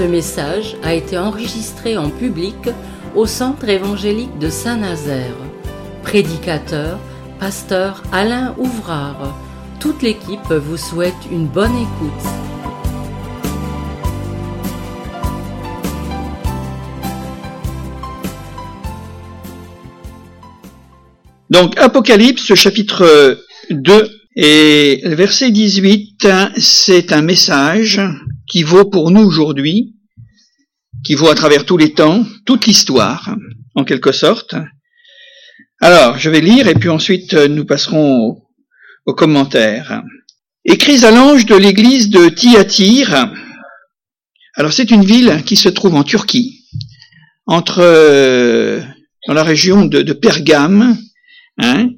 Ce message a été enregistré en public au Centre évangélique de Saint-Nazaire. Prédicateur, pasteur Alain Ouvrard. Toute l'équipe vous souhaite une bonne écoute. Donc Apocalypse chapitre 2 et verset 18, c'est un message qui vaut pour nous aujourd'hui, qui vaut à travers tous les temps, toute l'histoire, en quelque sorte. Alors, je vais lire et puis ensuite nous passerons aux, commentaires. Écris à l'ange de l'église de Thyatire. Alors, c'est une ville qui se trouve en Turquie, entre euh, dans la région de, de Pergame, hein,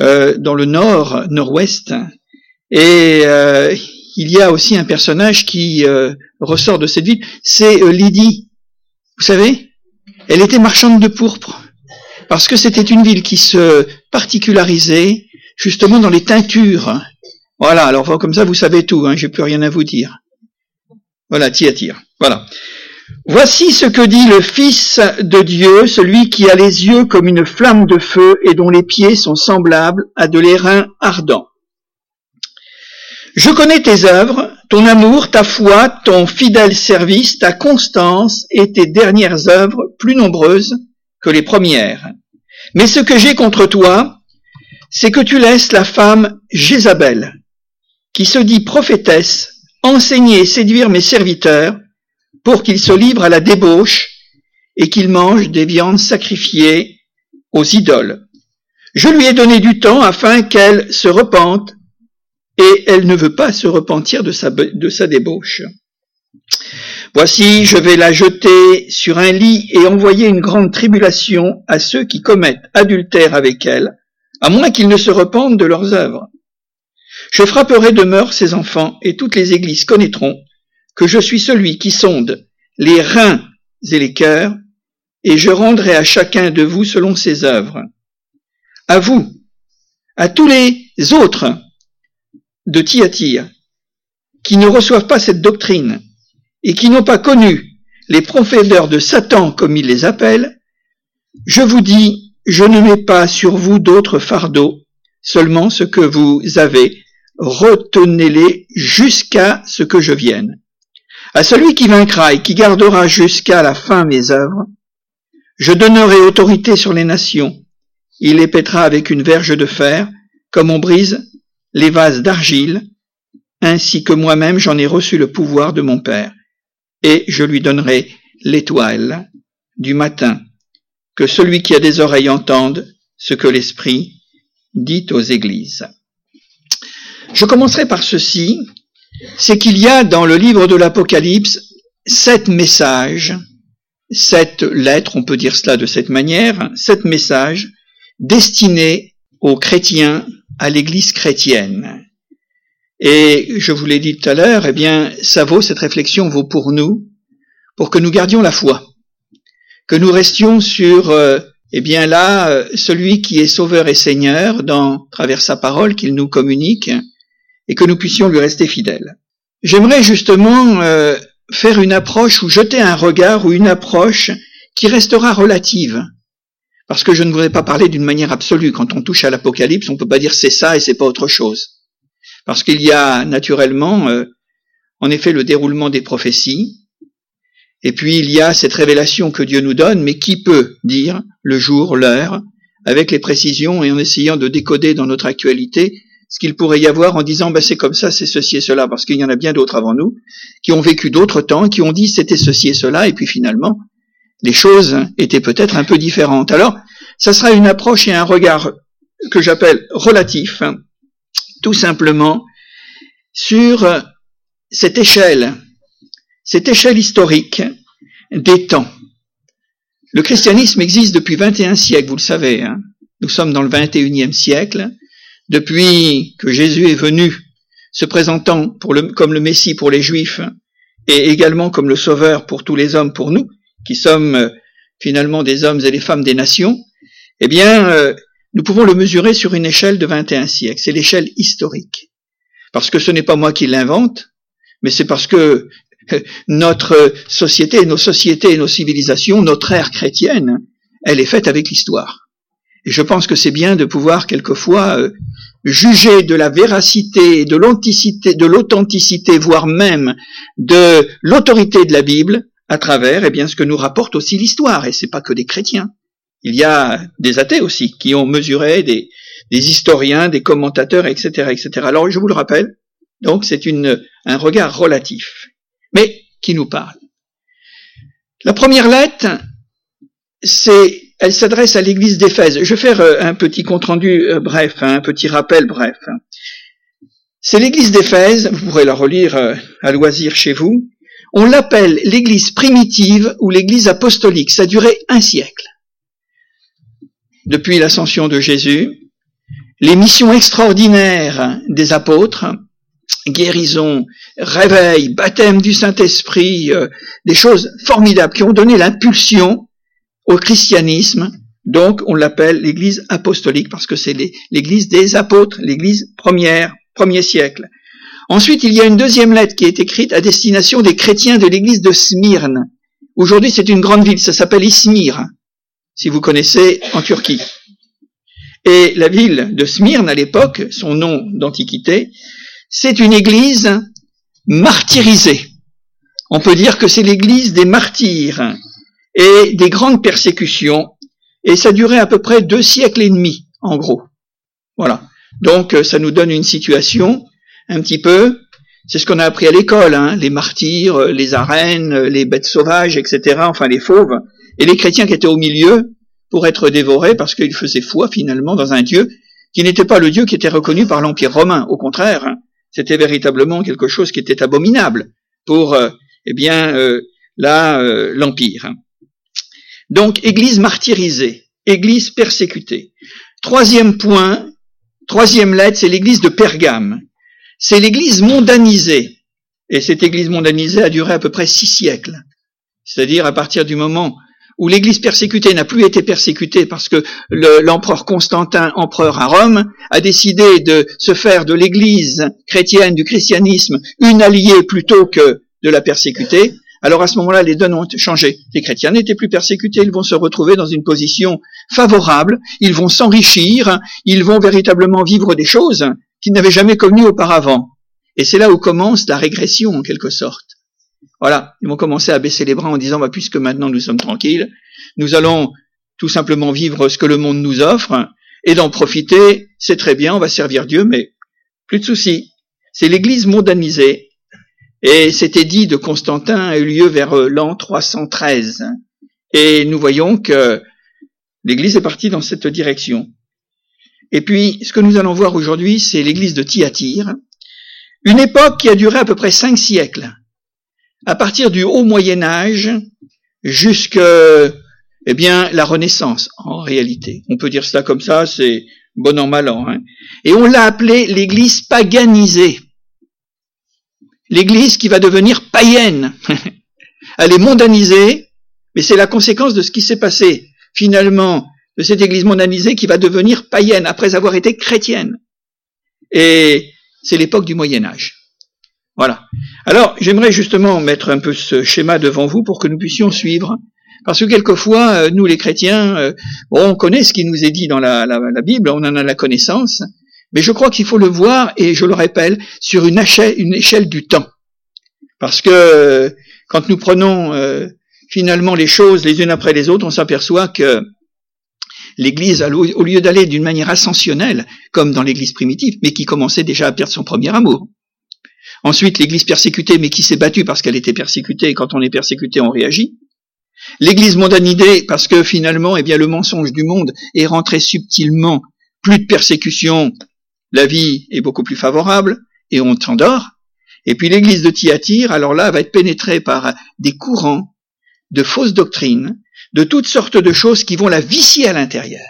euh, dans le nord, nord-ouest. Et euh, il y a aussi un personnage qui euh, ressort de cette ville, c'est Lydie. Vous savez, elle était marchande de pourpre, parce que c'était une ville qui se particularisait justement dans les teintures. Voilà, alors comme ça vous savez tout, hein, j'ai plus rien à vous dire. Voilà, tire. Voilà. Voici ce que dit le Fils de Dieu, celui qui a les yeux comme une flamme de feu et dont les pieds sont semblables à de l'airain ardent. Je connais tes œuvres, ton amour, ta foi, ton fidèle service, ta constance et tes dernières œuvres plus nombreuses que les premières. Mais ce que j'ai contre toi, c'est que tu laisses la femme Jézabel, qui se dit prophétesse, enseigner et séduire mes serviteurs, pour qu'il se livre à la débauche et qu'il mange des viandes sacrifiées aux idoles. Je lui ai donné du temps afin qu'elle se repente, et elle ne veut pas se repentir de sa, débauche. Voici, je vais la jeter sur un lit et envoyer une grande tribulation à ceux qui commettent adultère avec elle, à moins qu'ils ne se repentent de leurs œuvres. Je frapperai de mort ses enfants, et toutes les églises connaîtront que je suis celui qui sonde les reins et les cœurs, et je rendrai à chacun de vous selon ses œuvres. À vous, à tous les autres de Thyatire, qui ne reçoivent pas cette doctrine, et qui n'ont pas connu les profondeurs de Satan comme il les appelle, je vous dis, je ne mets pas sur vous d'autres fardeaux, seulement ce que vous avez, retenez-les jusqu'à ce que je vienne. À celui qui vaincra et qui gardera jusqu'à la fin mes œuvres, je donnerai autorité sur les nations. Il les pètera avec une verge de fer, comme on brise les vases d'argile, ainsi que moi-même j'en ai reçu le pouvoir de mon Père. Et je lui donnerai l'étoile du matin. Que celui qui a des oreilles entende ce que l'Esprit dit aux églises. Je commencerai par ceci, c'est qu'il y a dans le livre de l'Apocalypse sept messages, sept lettres, on peut dire cela de cette manière, sept messages destinés aux chrétiens, à l'Église chrétienne. Et je vous l'ai dit tout à l'heure, eh bien, ça vaut, cette réflexion vaut pour nous, pour que nous gardions la foi, que nous restions sur, euh, eh bien là, euh, celui qui est Sauveur et Seigneur, dans travers sa parole qu'il nous communique, et que nous puissions lui rester fidèles. J'aimerais justement euh, faire une approche ou jeter un regard ou une approche qui restera relative. Parce que je ne voudrais pas parler d'une manière absolue. Quand on touche à l'Apocalypse, on ne peut pas dire c'est ça et c'est pas autre chose. Parce qu'il y a naturellement, euh, en effet, le déroulement des prophéties, et puis il y a cette révélation que Dieu nous donne, mais qui peut dire le jour, l'heure, avec les précisions et en essayant de décoder dans notre actualité ce qu'il pourrait y avoir en disant ben, c'est comme ça, c'est ceci et cela, parce qu'il y en a bien d'autres avant nous, qui ont vécu d'autres temps, qui ont dit c'était ceci et cela, et puis finalement, les choses étaient peut-être un peu différentes. Alors, ça sera une approche et un regard que j'appelle relatif, tout simplement, sur cette échelle, cette échelle historique des temps. Le christianisme existe depuis 21 siècles, vous le savez. Hein. Nous sommes dans le 21e siècle depuis que Jésus est venu, se présentant comme le Messie pour les Juifs et également comme le Sauveur pour tous les hommes, pour nous, qui sommes euh, finalement des hommes et des femmes des nations, eh bien, euh, nous pouvons le mesurer sur une échelle de 21 siècles. C'est l'échelle historique. Parce que ce n'est pas moi qui l'invente, mais c'est parce que notre société, nos sociétés et nos civilisations, notre ère chrétienne, elle est faite avec l'histoire. Et je pense que c'est bien de pouvoir quelquefois euh, juger de la véracité, de de l'authenticité, voire même de l'autorité de la Bible à travers, eh bien, ce que nous rapporte aussi l'histoire. Et c'est pas que des chrétiens. Il y a des athées aussi qui ont mesuré des, historiens, des commentateurs, etc., etc. Alors, je vous le rappelle. Donc, c'est une, un regard relatif. Mais, qui nous parle? La première lettre, c'est elle s'adresse à l'église d'Éphèse. Je vais faire euh, un petit compte-rendu euh, bref, hein, un petit rappel bref. C'est l'église d'Éphèse, vous pourrez la relire euh, à loisir chez vous. On l'appelle l'église primitive ou l'église apostolique. Ça a duré un siècle. Depuis l'ascension de Jésus, les missions extraordinaires des apôtres, guérison, réveil, baptême du Saint-Esprit, des choses formidables qui ont donné l'impulsion au christianisme. Donc, on l'appelle l'église apostolique parce que c'est l'église des apôtres, l'église première, premier siècle. Ensuite, il y a une deuxième lettre qui est écrite à destination des chrétiens de l'église de Smyrne. Aujourd'hui, c'est une grande ville, ça s'appelle Izmir, si vous connaissez en Turquie. Et la ville de Smyrne, à l'époque, son nom d'antiquité, c'est une église martyrisée. On peut dire que c'est l'église des martyrs et des grandes persécutions, et ça durait à peu près deux siècles et demi, en gros. Voilà. Donc ça nous donne une situation un petit peu, c'est ce qu'on a appris à l'école, hein, les martyrs, les arènes, les bêtes sauvages, etc., enfin les fauves, et les chrétiens qui étaient au milieu pour être dévorés parce qu'ils faisaient foi finalement dans un Dieu qui n'était pas le Dieu qui était reconnu par l'Empire romain, au contraire, hein. c'était véritablement quelque chose qui était abominable pour, euh, eh bien, euh, là, euh, l'Empire. Donc, Église martyrisée, Église persécutée. Troisième point, troisième lettre, c'est l'Église de Pergame. C'est l'Église mondanisée. Et cette Église mondanisée a duré à peu près six siècles. C'est-à-dire à partir du moment où l'Église persécutée n'a plus été persécutée parce que l'empereur Constantin, empereur à Rome, a décidé de se faire de l'Église chrétienne, du christianisme, une alliée plutôt que de la persécuter, alors à ce moment-là, les donnes ont changé. Les chrétiens n'étaient plus persécutés, ils vont se retrouver dans une position favorable, ils vont s'enrichir, ils vont véritablement vivre des choses qu'ils n'avaient jamais connues auparavant. Et c'est là où commence la régression en quelque sorte. Voilà, ils vont commencer à baisser les bras en disant, bah, puisque maintenant nous sommes tranquilles, nous allons tout simplement vivre ce que le monde nous offre et d'en profiter, c'est très bien, on va servir Dieu, mais plus de soucis. C'est l'Église mondanisée et cet édit de Constantin a eu lieu vers euh, l'an 313. Et nous voyons que l'Église est partie dans cette direction. Et puis, ce que nous allons voir aujourd'hui, c'est l'Église de Thyatire, une époque qui a duré à peu près cinq siècles, à partir du haut Moyen Âge jusqu'à eh bien, la Renaissance, en réalité. On peut dire cela comme ça, c'est bon an, mal an. Hein. Et on l'a appelée l'Église paganisée l'Église qui va devenir païenne. Elle est mondanisée, mais c'est la conséquence de ce qui s'est passé finalement de cette Église mondanisée qui va devenir païenne après avoir été chrétienne. Et c'est l'époque du Moyen Âge. Voilà. Alors, j'aimerais justement mettre un peu ce schéma devant vous pour que nous puissions suivre. Parce que quelquefois, euh, nous les chrétiens, euh, on connaît ce qui nous est dit dans la, Bible, on en a la connaissance, mais je crois qu'il faut le voir, et je le répète, sur une échelle, du temps. Parce que quand nous prenons euh, finalement les choses les unes après les autres, on s'aperçoit que l'Église, au lieu d'aller d'une manière ascensionnelle, comme dans l'Église primitive, mais qui commençait déjà à perdre son premier amour. Ensuite, l'Église persécutée, mais qui s'est battue parce qu'elle était persécutée, et quand on est persécuté, on réagit. L'Église mondanidée, parce que finalement, eh bien, le mensonge du monde est rentré subtilement, plus de persécution, la vie est beaucoup plus favorable et on s'endort. Et puis l'église de Thyatire, alors là, va être pénétrée par des courants de fausses doctrines, de toutes sortes de choses qui vont la vicier à l'intérieur,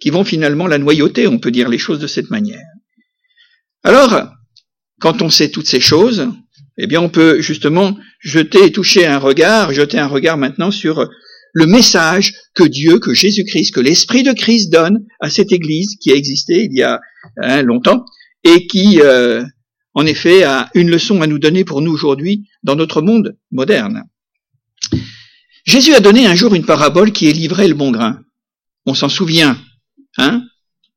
qui vont finalement la noyauter, on peut dire les choses de cette manière. Alors, quand on sait toutes ces choses, eh bien on peut justement jeter et toucher un regard, jeter un regard maintenant sur le message que Dieu, que Jésus-Christ, que l'Esprit de Christ donne à cette Église qui a existé il y a hein, longtemps et qui, euh, en effet, a une leçon à nous donner pour nous aujourd'hui dans notre monde moderne. Jésus a donné un jour une parabole qui est livrée le bon grain. On s'en souvient, hein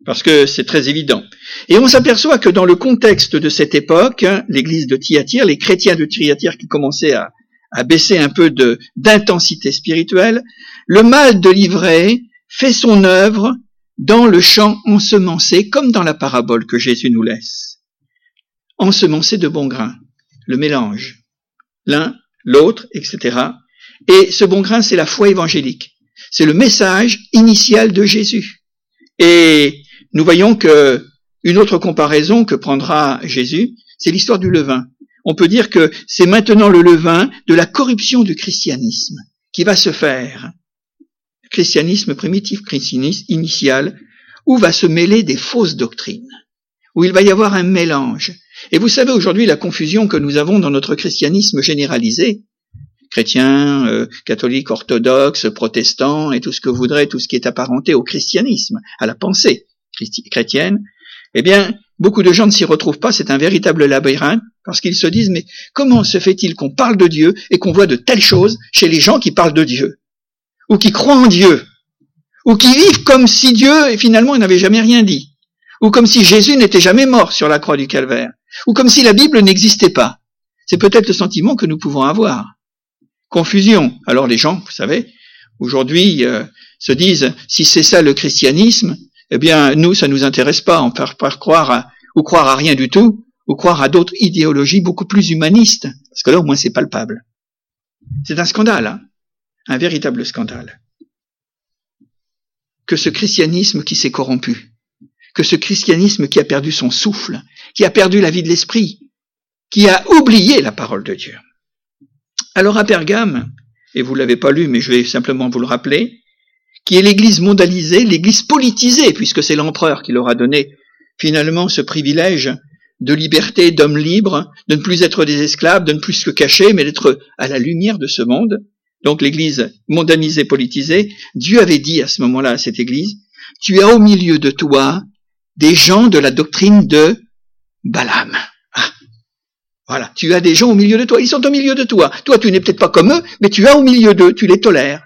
parce que c'est très évident. Et on s'aperçoit que dans le contexte de cette époque, hein, l'église de Thyatire, les chrétiens de Thyatire qui commençaient à, à baisser un peu d'intensité spirituelle, le mal de l'ivraie fait son œuvre dans le champ ensemencé, comme dans la parabole que Jésus nous laisse. Ensemencé de bon grain, le mélange, l'un, l'autre, etc. Et ce bon grain, c'est la foi évangélique. C'est le message initial de Jésus. Et nous voyons que une autre comparaison que prendra Jésus, c'est l'histoire du levain. On peut dire que c'est maintenant le levain de la corruption du christianisme qui va se faire. Christianisme primitif, christianisme initial, où va se mêler des fausses doctrines, où il va y avoir un mélange. Et vous savez aujourd'hui la confusion que nous avons dans notre christianisme généralisé, chrétien, euh, catholique, orthodoxe, protestant, et tout ce que voudrait, tout ce qui est apparenté au christianisme, à la pensée chrétienne, eh bien, beaucoup de gens ne s'y retrouvent pas, c'est un véritable labyrinthe, parce qu'ils se disent, mais comment se fait-il qu'on parle de Dieu et qu'on voit de telles choses chez les gens qui parlent de Dieu, ou qui croient en Dieu, ou qui vivent comme si Dieu, finalement, n'avait jamais rien dit, ou comme si Jésus n'était jamais mort sur la croix du calvaire, ou comme si la Bible n'existait pas? C'est peut-être le sentiment que nous pouvons avoir. Confusion. Alors les gens, vous savez, aujourd'hui, euh, se disent, si c'est ça le christianisme, eh bien, nous, ça nous intéresse pas. On peut pas croire à, ou croire à rien du tout, ou croire à d'autres idéologies beaucoup plus humanistes, parce que là, au moins, c'est palpable. C'est un scandale, hein un véritable scandale. Que ce christianisme qui s'est corrompu, que ce christianisme qui a perdu son souffle, qui a perdu la vie de l'esprit, qui a oublié la parole de Dieu. Alors à Pergame, et vous l'avez pas lu, mais je vais simplement vous le rappeler, qui est l'église mondialisée, l'église politisée, puisque c'est l'empereur qui leur a donné finalement ce privilège de liberté d'hommes libres, de ne plus être des esclaves, de ne plus se cacher, mais d'être à la lumière de ce monde. Donc l'église mondanisée, politisée, Dieu avait dit à ce moment-là à cette église, tu as au milieu de toi des gens de la doctrine de Balaam. Voilà, tu as des gens au milieu de toi, ils sont au milieu de toi. Toi, tu n'es peut-être pas comme eux, mais tu as au milieu d'eux, tu les tolères.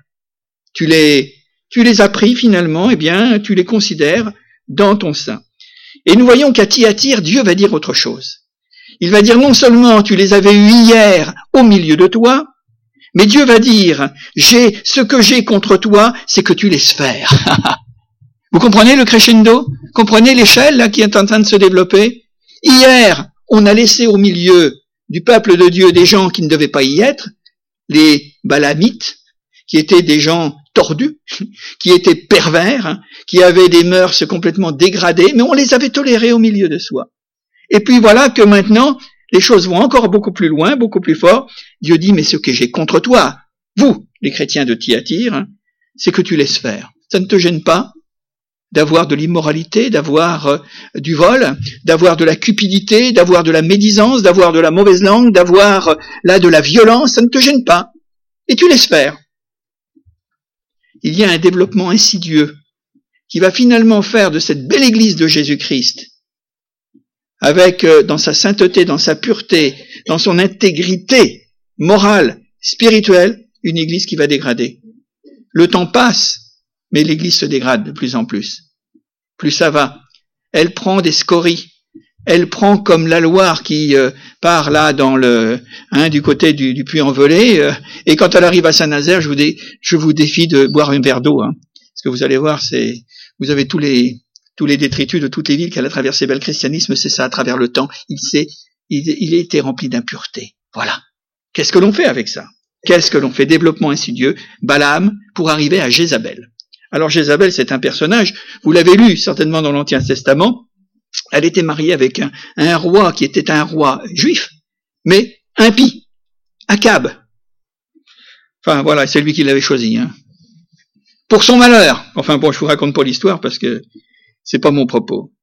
Tu les tu les as pris finalement, eh bien, tu les considères dans ton sein. Et nous voyons qu'à Thyatire, Dieu va dire autre chose. Il va dire non seulement tu les avais eus hier au milieu de toi, mais Dieu va dire, j'ai, ce que j'ai contre toi, c'est que tu laisses faire. Vous comprenez le crescendo? Comprenez l'échelle, qui est en train de se développer? Hier, on a laissé au milieu du peuple de Dieu des gens qui ne devaient pas y être, les balamites, qui étaient des gens tordus, qui étaient pervers, qui avaient des mœurs complètement dégradées, mais on les avait tolérés au milieu de soi. Et puis voilà que maintenant, les choses vont encore beaucoup plus loin, beaucoup plus fort. Dieu dit, mais ce que j'ai contre toi, vous, les chrétiens de Thyatire, c'est que tu laisses faire. Ça ne te gêne pas d'avoir de l'immoralité, d'avoir euh, du vol, d'avoir de la cupidité, d'avoir de la médisance, d'avoir de la mauvaise langue, d'avoir euh, là de la violence, ça ne te gêne pas. Et tu laisses faire il y a un développement insidieux qui va finalement faire de cette belle église de Jésus-Christ, avec euh, dans sa sainteté, dans sa pureté, dans son intégrité morale, spirituelle, une église qui va dégrader. Le temps passe, mais l'église se dégrade de plus en plus. Plus ça va. Elle prend des scories elle prend comme la Loire qui euh, part là dans le hein, du côté du, du puy-en-velay, euh, et quand elle arrive à Saint-Nazaire, je vous, je vous défie de boire un verre d'eau, hein, parce que vous allez voir, c'est vous avez tous les tous les détritus de toutes les villes qu'elle a traversées. Le christianisme, c'est ça à travers le temps. Il s'est il, il a été rempli d'impureté. Voilà. Qu'est-ce que l'on fait avec ça? Qu'est-ce que l'on fait? Développement insidieux, Balaam, pour arriver à Jézabel. Alors Jézabel, c'est un personnage, vous l'avez lu certainement dans l'Ancien Testament, elle était mariée avec un, roi qui était un roi juif, mais impie, Akab. Enfin voilà, c'est lui qui l'avait choisi. Hein. Pour son malheur. Enfin bon, je vous raconte pas l'histoire parce que c'est pas mon propos.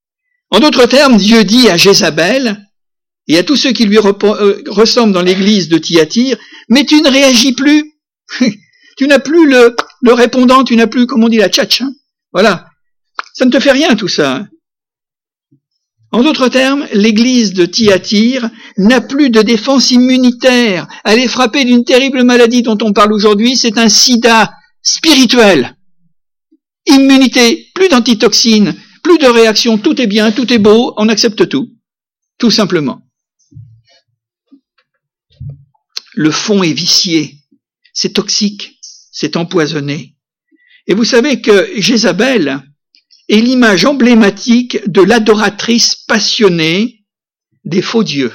En d'autres termes, Dieu dit à Jézabel et à tous ceux qui lui euh, ressemblent dans l'église de Thyatire, mais tu ne réagis plus. tu n'as plus le, le, répondant, tu n'as plus, comme on dit, la tchatch. Hein. Voilà. Ça ne te fait rien tout ça. En d'autres termes, l'église de Thyatire n'a plus de défense immunitaire. Elle est frappée d'une terrible maladie dont on parle aujourd'hui, c'est un sida spirituel. Immunité, plus d'antitoxines, plus de réactions, tout est bien, tout est beau, on accepte tout. Tout simplement. Le fond est vicié, c'est toxique, c'est empoisonné. Et vous savez que Jézabel est l'image emblématique de l'adoratrice passionnée des faux dieux.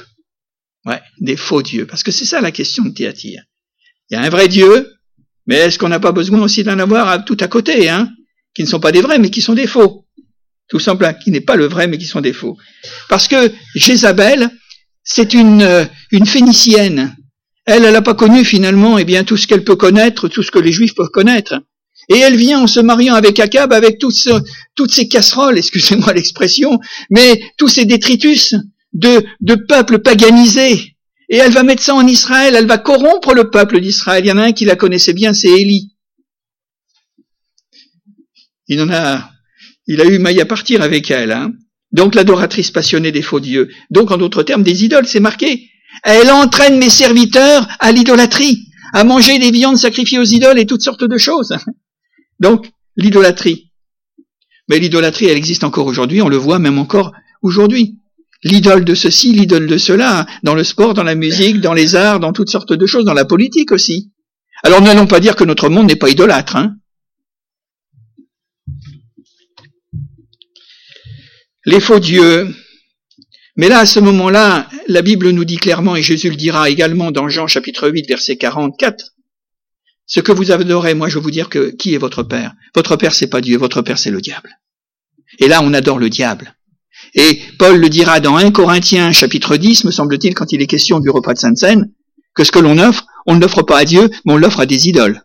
Ouais, des faux dieux. Parce que c'est ça la question de Théatire. Il y a un vrai Dieu, mais est-ce qu'on n'a pas besoin aussi d'en avoir tout à côté, hein, qui ne sont pas des vrais, mais qui sont des faux? Tout simplement, qui n'est pas le vrai, mais qui sont des faux. Parce que Jézabel, c'est une, euh, une phénicienne. Elle, elle n'a pas connu finalement, eh bien, tout ce qu'elle peut connaître, tout ce que les Juifs peuvent connaître. Et elle vient en se mariant avec Akab, avec toutes ces casseroles, excusez-moi l'expression, mais tous ces détritus de, de peuples paganisés. Et elle va mettre ça en Israël, elle va corrompre le peuple d'Israël. Il y en a un qui la connaissait bien, c'est Élie. Il en a, il a eu maille à partir avec elle. Hein. Donc l'adoratrice passionnée des faux dieux. Donc en d'autres termes, des idoles, c'est marqué. Elle entraîne mes serviteurs à l'idolâtrie, à manger des viandes sacrifiées aux idoles et toutes sortes de choses. Donc, l'idolâtrie. Mais l'idolâtrie, elle existe encore aujourd'hui, on le voit même encore aujourd'hui. L'idole de ceci, l'idole de cela, dans le sport, dans la musique, dans les arts, dans toutes sortes de choses, dans la politique aussi. Alors n'allons pas dire que notre monde n'est pas idolâtre. Hein les faux dieux. Mais là, à ce moment-là, la Bible nous dit clairement, et Jésus le dira également dans Jean chapitre 8, verset 44, ce que vous adorez, moi je vais vous dire que qui est votre père? Votre père c'est pas Dieu, votre père c'est le diable. Et là on adore le diable. Et Paul le dira dans 1 Corinthiens chapitre 10, me semble-t-il, quand il est question du repas de Sainte Seine, que ce que l'on offre, on ne l'offre pas à Dieu, mais on l'offre à des idoles.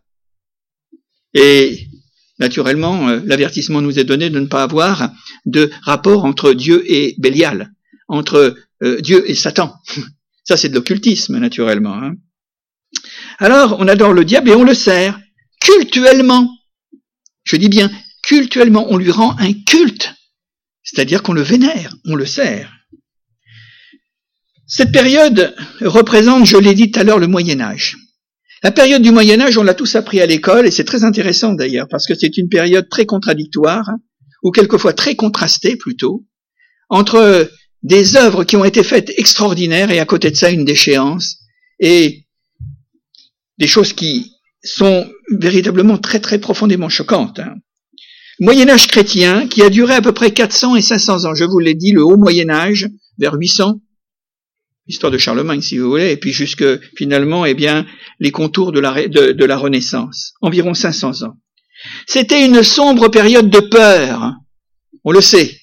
Et naturellement, euh, l'avertissement nous est donné de ne pas avoir de rapport entre Dieu et Bélial, entre euh, Dieu et Satan. Ça c'est de l'occultisme, naturellement. Hein. Alors, on adore le diable et on le sert cultuellement. Je dis bien cultuellement, on lui rend un culte, c'est-à-dire qu'on le vénère, on le sert. Cette période représente, je l'ai dit tout à l'heure, le Moyen Âge. La période du Moyen Âge, on l'a tous appris à l'école, et c'est très intéressant d'ailleurs, parce que c'est une période très contradictoire, ou quelquefois très contrastée plutôt, entre des œuvres qui ont été faites extraordinaires, et à côté de ça une déchéance, et des choses qui sont véritablement très très profondément choquantes. Hein. Moyen Âge chrétien qui a duré à peu près 400 et 500 ans. Je vous l'ai dit, le haut Moyen Âge vers 800, histoire de Charlemagne si vous voulez, et puis jusque finalement, eh bien, les contours de la, de, de la Renaissance, environ 500 ans. C'était une sombre période de peur, on le sait,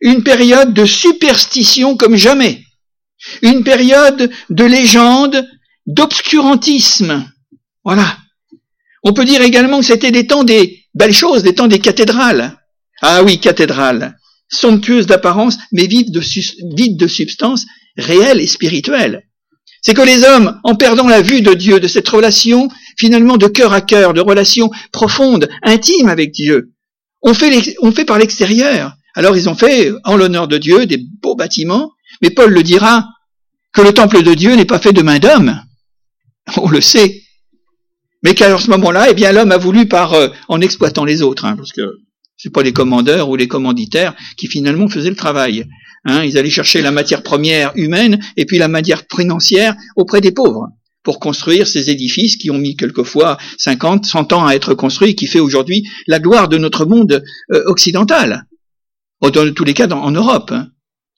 une période de superstition comme jamais, une période de légende d'obscurantisme. Voilà. On peut dire également que c'était des temps des belles choses, des temps des cathédrales. Ah oui, cathédrales, somptueuses d'apparence, mais vides de, substance réelle et spirituelle. C'est que les hommes, en perdant la vue de Dieu, de cette relation finalement de cœur à cœur, de relation profonde, intime avec Dieu, ont fait, ont fait par l'extérieur. Alors ils ont fait, en l'honneur de Dieu, des beaux bâtiments, mais Paul le dira, que le temple de Dieu n'est pas fait de main d'homme, on le sait. Mais qu'à ce moment-là, eh bien, l'homme a voulu par, euh, en exploitant les autres, hein, parce que c'est pas les commandeurs ou les commanditaires qui finalement faisaient le travail. Hein, ils allaient chercher la matière première humaine et puis la matière financière auprès des pauvres pour construire ces édifices qui ont mis quelquefois 50, 100 ans à être construits et qui fait aujourd'hui la gloire de notre monde euh, occidental. Dans tous les cas, en Europe. Hein.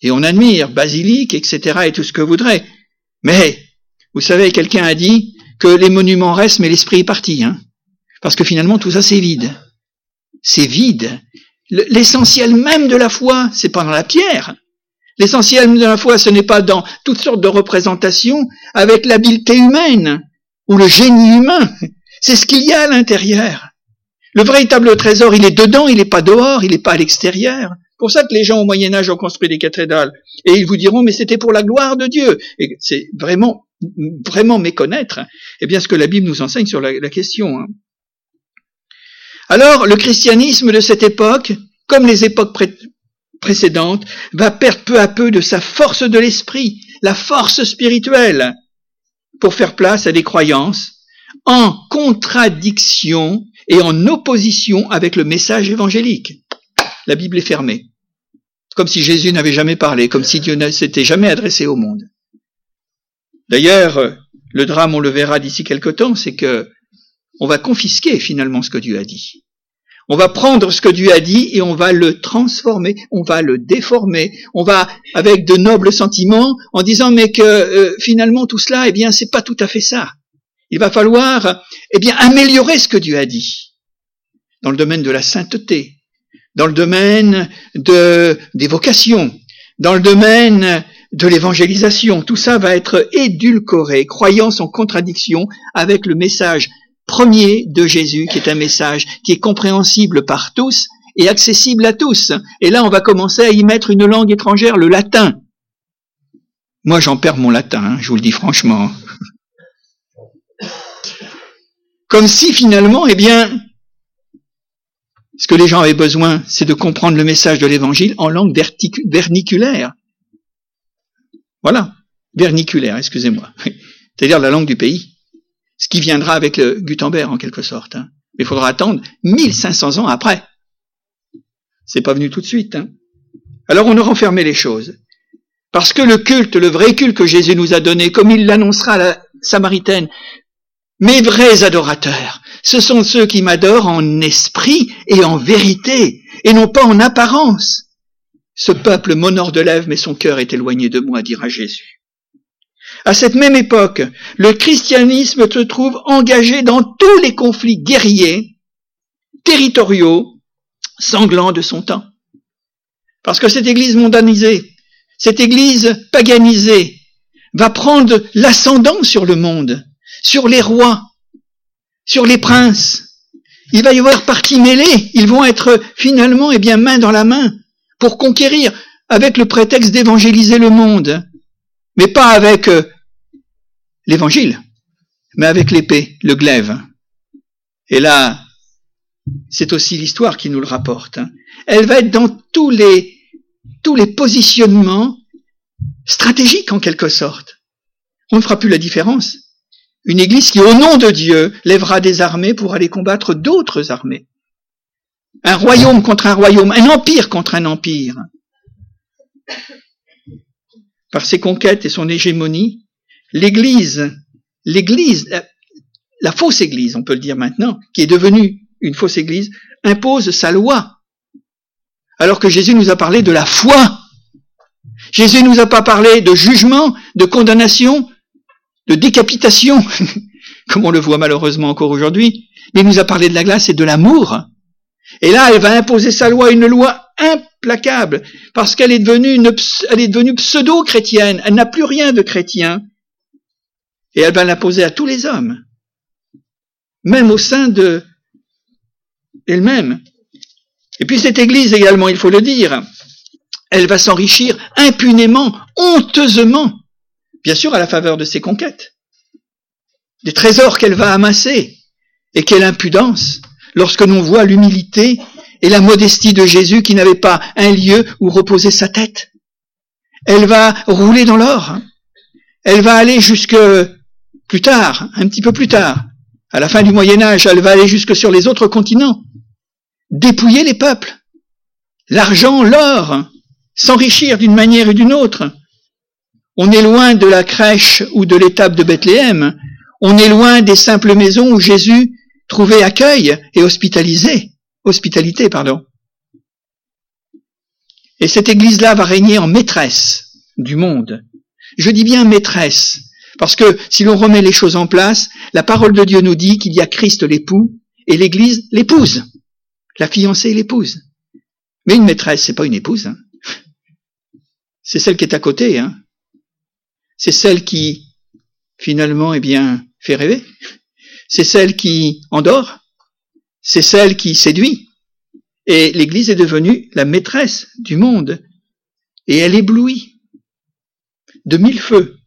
Et on admire basilique, etc. et tout ce que vous voudrez. Mais vous savez, quelqu'un a dit que les monuments restent, mais l'esprit est parti. Hein Parce que finalement, tout ça, c'est vide. C'est vide. L'essentiel même de la foi, c'est pas dans la pierre. L'essentiel de la foi, ce n'est pas dans toutes sortes de représentations avec l'habileté humaine ou le génie humain. C'est ce qu'il y a à l'intérieur. Le véritable trésor, il est dedans, il n'est pas dehors, il n'est pas à l'extérieur. Pour ça que les gens au Moyen Âge ont construit des cathédrales. Et ils vous diront, mais c'était pour la gloire de Dieu. Et c'est vraiment vraiment méconnaître eh bien ce que la Bible nous enseigne sur la, question. Hein. Alors, le christianisme de cette époque, comme les époques précédente, va perdre peu à peu de sa force de l'esprit, la force spirituelle, pour faire place à des croyances en contradiction et en opposition avec le message évangélique. La Bible est fermée. Comme si Jésus n'avait jamais parlé, comme si Dieu ne s'était jamais adressé au monde. D'ailleurs, le drame, on le verra d'ici quelque temps, c'est que on va confisquer finalement ce que Dieu a dit. On va prendre ce que Dieu a dit et on va le transformer, on va le déformer, on va avec de nobles sentiments en disant mais que euh, finalement tout cela, eh bien c'est pas tout à fait ça. Il va falloir eh bien améliorer ce que Dieu a dit dans le domaine de la sainteté, dans le domaine de des vocations, dans le domaine de l'évangélisation. Tout ça va être édulcoré, croyance en contradiction avec le message premier de Jésus, qui est un message qui est compréhensible par tous et accessible à tous. Et là, on va commencer à y mettre une langue étrangère, le latin. Moi, j'en perds mon latin, hein, je vous le dis franchement. Comme si finalement, eh bien, ce que les gens avaient besoin, c'est de comprendre le message de l'évangile en langue verniculaire. Voilà, verniculaire, excusez-moi. C'est-à-dire la langue du pays. Ce qui viendra avec le Gutenberg en quelque sorte. Hein. Mais il faudra attendre 1500 ans après. C'est pas venu tout de suite. Hein. Alors on a renfermé les choses. Parce que le culte, le vrai culte que Jésus nous a donné, comme il l'annoncera à la Samaritaine, mes vrais adorateurs, ce sont ceux qui m'adorent en esprit et en vérité, et non pas en apparence. Ce peuple m'honore de lèvres, mais son cœur est éloigné de moi, dira Jésus. À cette même époque, le christianisme se trouve engagé dans tous les conflits guerriers, territoriaux, sanglants de son temps. Parce que cette église mondanisée, cette église paganisée, va prendre l'ascendant sur le monde, sur les rois, sur les princes. Il va y avoir partie mêlée. Ils vont être finalement, eh bien, main dans la main pour conquérir avec le prétexte d'évangéliser le monde, mais pas avec euh, l'évangile, mais avec l'épée, le glaive. Et là, c'est aussi l'histoire qui nous le rapporte. Hein. Elle va être dans tous les, tous les positionnements stratégiques en quelque sorte. On ne fera plus la différence. Une église qui, au nom de Dieu, lèvera des armées pour aller combattre d'autres armées un royaume contre un royaume, un empire contre un empire. Par ses conquêtes et son hégémonie, l'Église, l'Église, la, fausse Église, on peut le dire maintenant, qui est devenue une fausse Église, impose sa loi. Alors que Jésus nous a parlé de la foi. Jésus nous a pas parlé de jugement, de condamnation, de décapitation, comme on le voit malheureusement encore aujourd'hui, mais il nous a parlé de la glace et de l'amour. Et là, elle va imposer sa loi, une loi implacable, parce qu'elle est devenue, elle est devenue pseudo-chrétienne. Elle n'a plus rien de chrétien. Et elle va l'imposer à tous les hommes, même au sein de elle-même. Et puis cette Église également, il faut le dire, elle va s'enrichir impunément, honteusement, bien sûr à la faveur de ses conquêtes, des trésors qu'elle va amasser, et quelle impudence lorsque l'on voit l'humilité et la modestie de Jésus qui n'avait pas un lieu où reposer sa tête. Elle va rouler dans l'or. Elle va aller jusque plus tard, un petit peu plus tard. À la fin du Moyen Âge, elle va aller jusque sur les autres continents. Dépouiller les peuples. L'argent, l'or, s'enrichir d'une manière ou d'une autre. On est loin de la crèche ou de l'étape de Bethléem. On est loin des simples maisons où Jésus trouver accueil et hospitaliser, hospitalité, pardon. Et cette église-là va régner en maîtresse du monde. Je dis bien maîtresse, parce que si l'on remet les choses en place, la parole de Dieu nous dit qu'il y a Christ l'époux et l'église l'épouse. La fiancée l'épouse. Mais une maîtresse, c'est pas une épouse. Hein. C'est celle qui est à côté. Hein. C'est celle qui, finalement, eh bien, fait rêver c'est celle qui endort, c'est celle qui séduit. Et l'Église est devenue la maîtresse du monde. Et elle éblouit de mille feux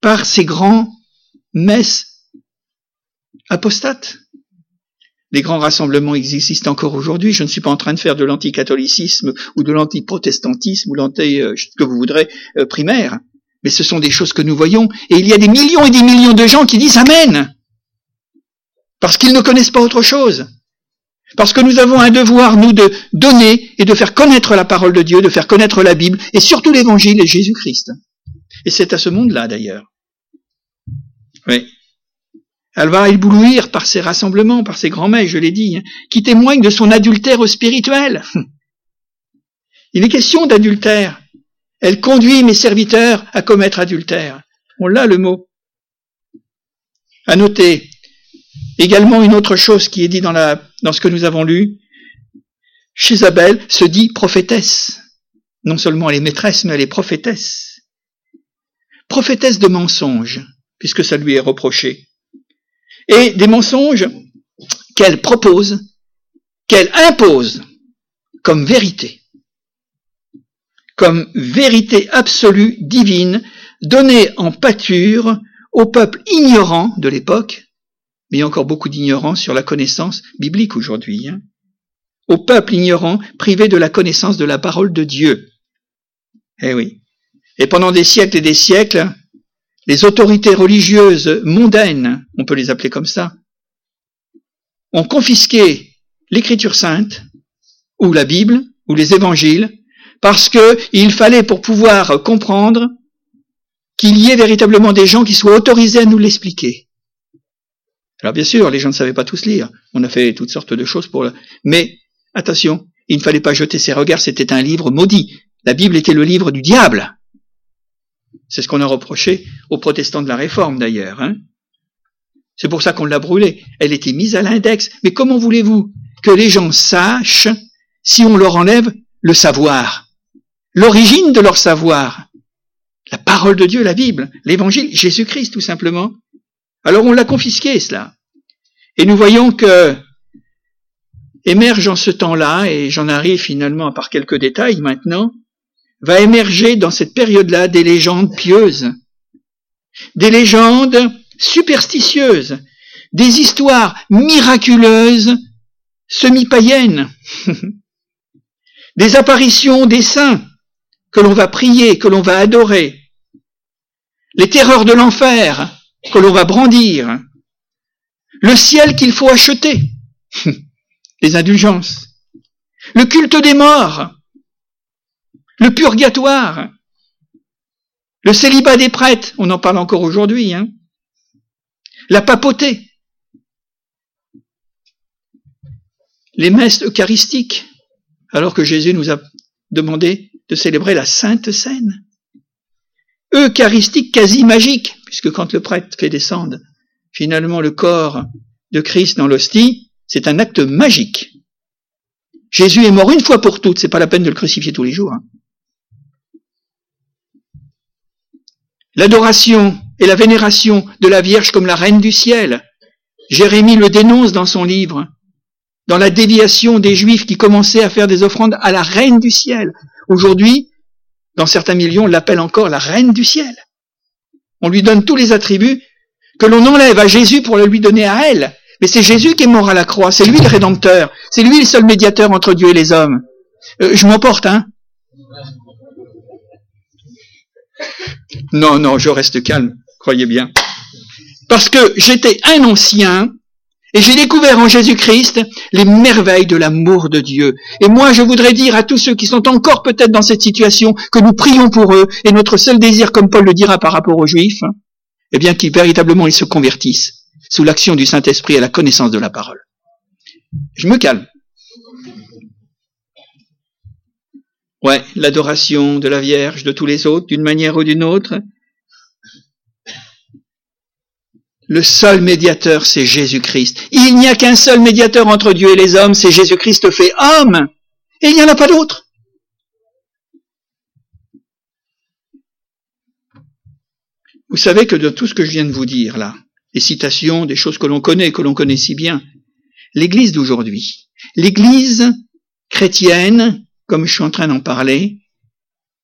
par ses grands messes apostates. Les grands rassemblements existent encore aujourd'hui. Je ne suis pas en train de faire de l'anticatholicisme ou de l'antiprotestantisme ou l'anti, euh, ce que vous voudrez, euh, primaire. Mais ce sont des choses que nous voyons. Et il y a des millions et des millions de gens qui disent Amen. Parce qu'ils ne connaissent pas autre chose. Parce que nous avons un devoir, nous, de donner et de faire connaître la parole de Dieu, de faire connaître la Bible, et surtout l'Évangile et Jésus-Christ. Et c'est à ce monde-là, d'ailleurs. Oui. Elle va éblouir par ses rassemblements, par ses grands-mères, je l'ai dit, hein, qui témoignent de son adultère spirituel. Il est question d'adultère. Elle conduit mes serviteurs à commettre adultère. On l'a le mot. À noter également une autre chose qui est dit dans, ce que nous avons lu. Isabelle se dit prophétesse. Non seulement elle est maîtresse, mais elle est prophétesse. Prophétesse de mensonges, puisque ça lui est reproché et des mensonges qu'elle propose, qu'elle impose comme vérité, comme vérité absolue, divine, donnée en pâture au peuple ignorant de l'époque, mais il y a encore beaucoup d'ignorants sur la connaissance biblique aujourd'hui, hein, au peuple ignorant privé de la connaissance de la parole de Dieu. Eh oui. Et pendant des siècles et des siècles, les autorités religieuses mondaines, on peut les appeler comme ça, ont confisqué l'écriture sainte, ou la Bible, ou les évangiles, parce qu'il fallait pour pouvoir comprendre qu'il y ait véritablement des gens qui soient autorisés à nous l'expliquer. Alors bien sûr, les gens ne savaient pas tous lire. On a fait toutes sortes de choses pour... Mais attention, il ne fallait pas jeter ses regards, c'était un livre maudit. La Bible était le livre du diable. C'est ce qu'on a reproché aux protestants de la Réforme d'ailleurs. Hein c'est pour ça qu'on l'a brûlée. Elle était mise à l'index. Mais comment voulez-vous que les gens sachent si on leur enlève le savoir? L'origine de leur savoir La parole de Dieu, la Bible, l'Évangile, Jésus-Christ tout simplement. Alors on l'a confisqué cela. Et nous voyons que émerge en ce temps-là, et j'en arrive finalement par quelques détails maintenant, va émerger dans cette période-là des légendes pieuses, des légendes superstitieuses, des histoires miraculeuses, semi-païennes, des apparitions des saints que l'on va prier, que l'on va adorer, les terreurs de l'enfer que l'on va brandir, le ciel qu'il faut acheter, les indulgences, le culte des morts, le purgatoire, le célibat des prêtres, on en parle encore aujourd'hui, hein, la papauté, les messes eucharistiques, alors que Jésus nous a demandé de célébrer la Sainte Seine. Eucharistique quasi magique, puisque quand le prêtre fait descendre finalement le corps de Christ dans l'hostie, c'est un acte magique. Jésus est mort une fois pour toutes, c'est pas la peine de le crucifier tous les jours. Hein. l'adoration et la vénération de la Vierge comme la reine du ciel. Jérémie le dénonce dans son livre, dans la déviation des Juifs qui commençaient à faire des offrandes à la reine du ciel. Aujourd'hui, dans certains millions, on l'appelle encore la reine du ciel. On lui donne tous les attributs que l'on enlève à Jésus pour le lui donner à elle. Mais c'est Jésus qui est mort à la croix, c'est lui le rédempteur, c'est lui le seul médiateur entre Dieu et les hommes. Euh, je m'emporte, hein non, non, je reste calme, croyez bien. Parce que j'étais un ancien et j'ai découvert en Jésus-Christ les merveilles de l'amour de Dieu. Et moi, je voudrais dire à tous ceux qui sont encore peut-être dans cette situation que nous prions pour eux et notre seul désir, comme Paul le dira par rapport aux Juifs, eh bien qu'ils véritablement se convertissent sous l'action du Saint-Esprit à la connaissance de la parole. Je me calme. Ouais, l'adoration de la Vierge, de tous les autres, d'une manière ou d'une autre. Le seul médiateur, c'est Jésus-Christ. Il n'y a qu'un seul médiateur entre Dieu et les hommes, c'est Jésus-Christ fait homme. Et il n'y en a pas d'autre. Vous savez que de tout ce que je viens de vous dire là, les citations, des choses que l'on connaît, que l'on connaît si bien, l'Église d'aujourd'hui, l'Église chrétienne comme je suis en train d'en parler,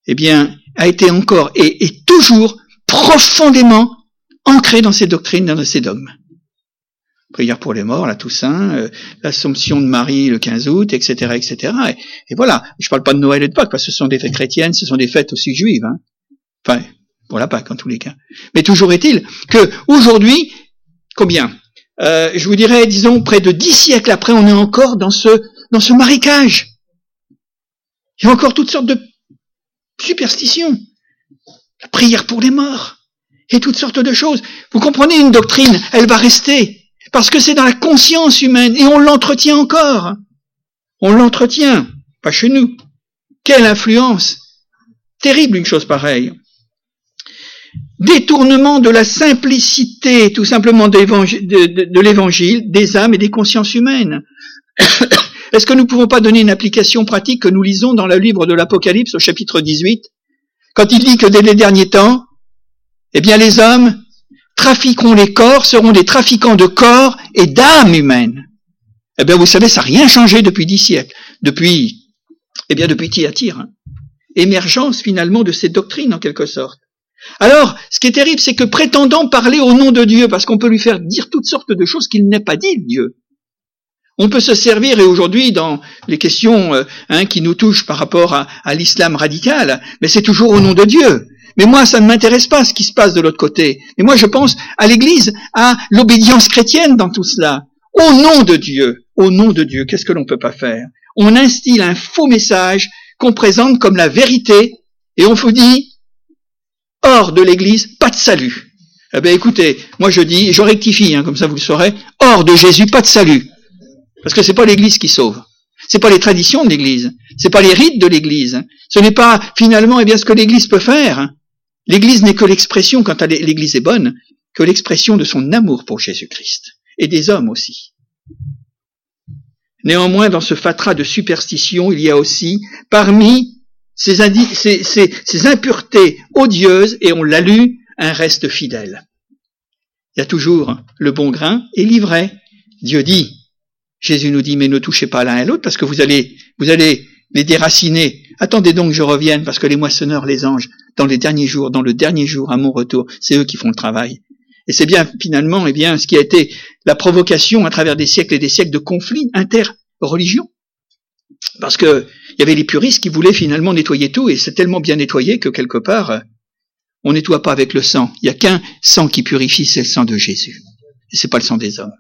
eh bien, a été encore et est toujours profondément ancré dans ses doctrines, dans ses dogmes. prière pour les morts, la Toussaint, euh, l'Assomption de Marie le 15 août, etc., etc. Et, voilà. Je parle pas de Noël et de Pâques parce que ce sont des fêtes chrétiennes, ce sont des fêtes aussi juives. Hein. Enfin, pour la Pâques en tous les cas. Mais toujours est-il que aujourd'hui, combien? Euh, Je vous dirais, disons, près de dix siècles après, on est encore dans ce dans ce marécage. Il y a encore toutes sortes de superstitions. La prière pour les morts et toutes sortes de choses. Vous comprenez, une doctrine, elle va rester parce que c'est dans la conscience humaine et on l'entretient encore. On l'entretient, pas chez nous. Quelle influence Terrible une chose pareille. Détournement de la simplicité, tout simplement, de, l'évangile, des âmes et des consciences humaines. Est-ce que nous ne pouvons pas donner une application pratique que nous lisons dans le livre de l'Apocalypse au chapitre 18, quand il dit que dès les derniers temps, eh bien les hommes trafiqueront les corps, seront des trafiquants de corps et d'âmes humaines. Eh bien vous savez, ça n'a rien changé depuis dix siècles, depuis, eh bien depuis. Hein. Émergence finalement de cette doctrine en quelque sorte. Alors, ce qui est terrible, c'est que prétendant parler au nom de Dieu, parce qu'on peut lui faire dire toutes sortes de choses qu'il n'est pas dit, Dieu, on peut se servir, et aujourd'hui, dans les questions euh, hein, qui nous touchent par rapport à l'islam radical, mais c'est toujours au nom de Dieu. Mais moi, ça ne m'intéresse pas ce qui se passe de l'autre côté. Mais moi, je pense à l'Église, à l'obédience chrétienne dans tout cela. Au nom de Dieu, au nom de Dieu, qu'est-ce que l'on peut pas faire? On instille un faux message qu'on présente comme la vérité, et on vous dit, hors de l'Église, pas de salut. Eh bien écoutez, moi je dis, je rectifie, hein, comme ça vous le saurez, hors de Jésus, pas de salut. Parce que c'est pas l'Église qui sauve. C'est pas les traditions de l'Église. C'est pas les rites de l'Église. Ce n'est pas finalement eh bien ce que l'Église peut faire. L'Église n'est que l'expression, quand l'Église est bonne, que l'expression de son amour pour Jésus-Christ et des hommes aussi. Néanmoins, dans ce fatras de superstition, il y a aussi, parmi ces, impuretés odieuses, et on l'a lu, un reste fidèle. Il y a toujours le bon grain et l'ivraie. Dieu dit, Jésus nous dit, mais ne touchez pas l'un à l'autre parce que vous allez, vous allez les déraciner. Attendez donc que je revienne parce que les moissonneurs, les anges, dans les derniers jours, dans le dernier jour à mon retour, c'est eux qui font le travail. Et c'est bien finalement, eh bien, ce qui a été la provocation à travers des siècles et des siècles de conflits inter-religions. Parce que il y avait les puristes qui voulaient finalement nettoyer tout et c'est tellement bien nettoyé que quelque part, on nettoie pas avec le sang. Il y a qu'un sang qui purifie, c'est le sang de Jésus. Et c'est pas le sang des hommes.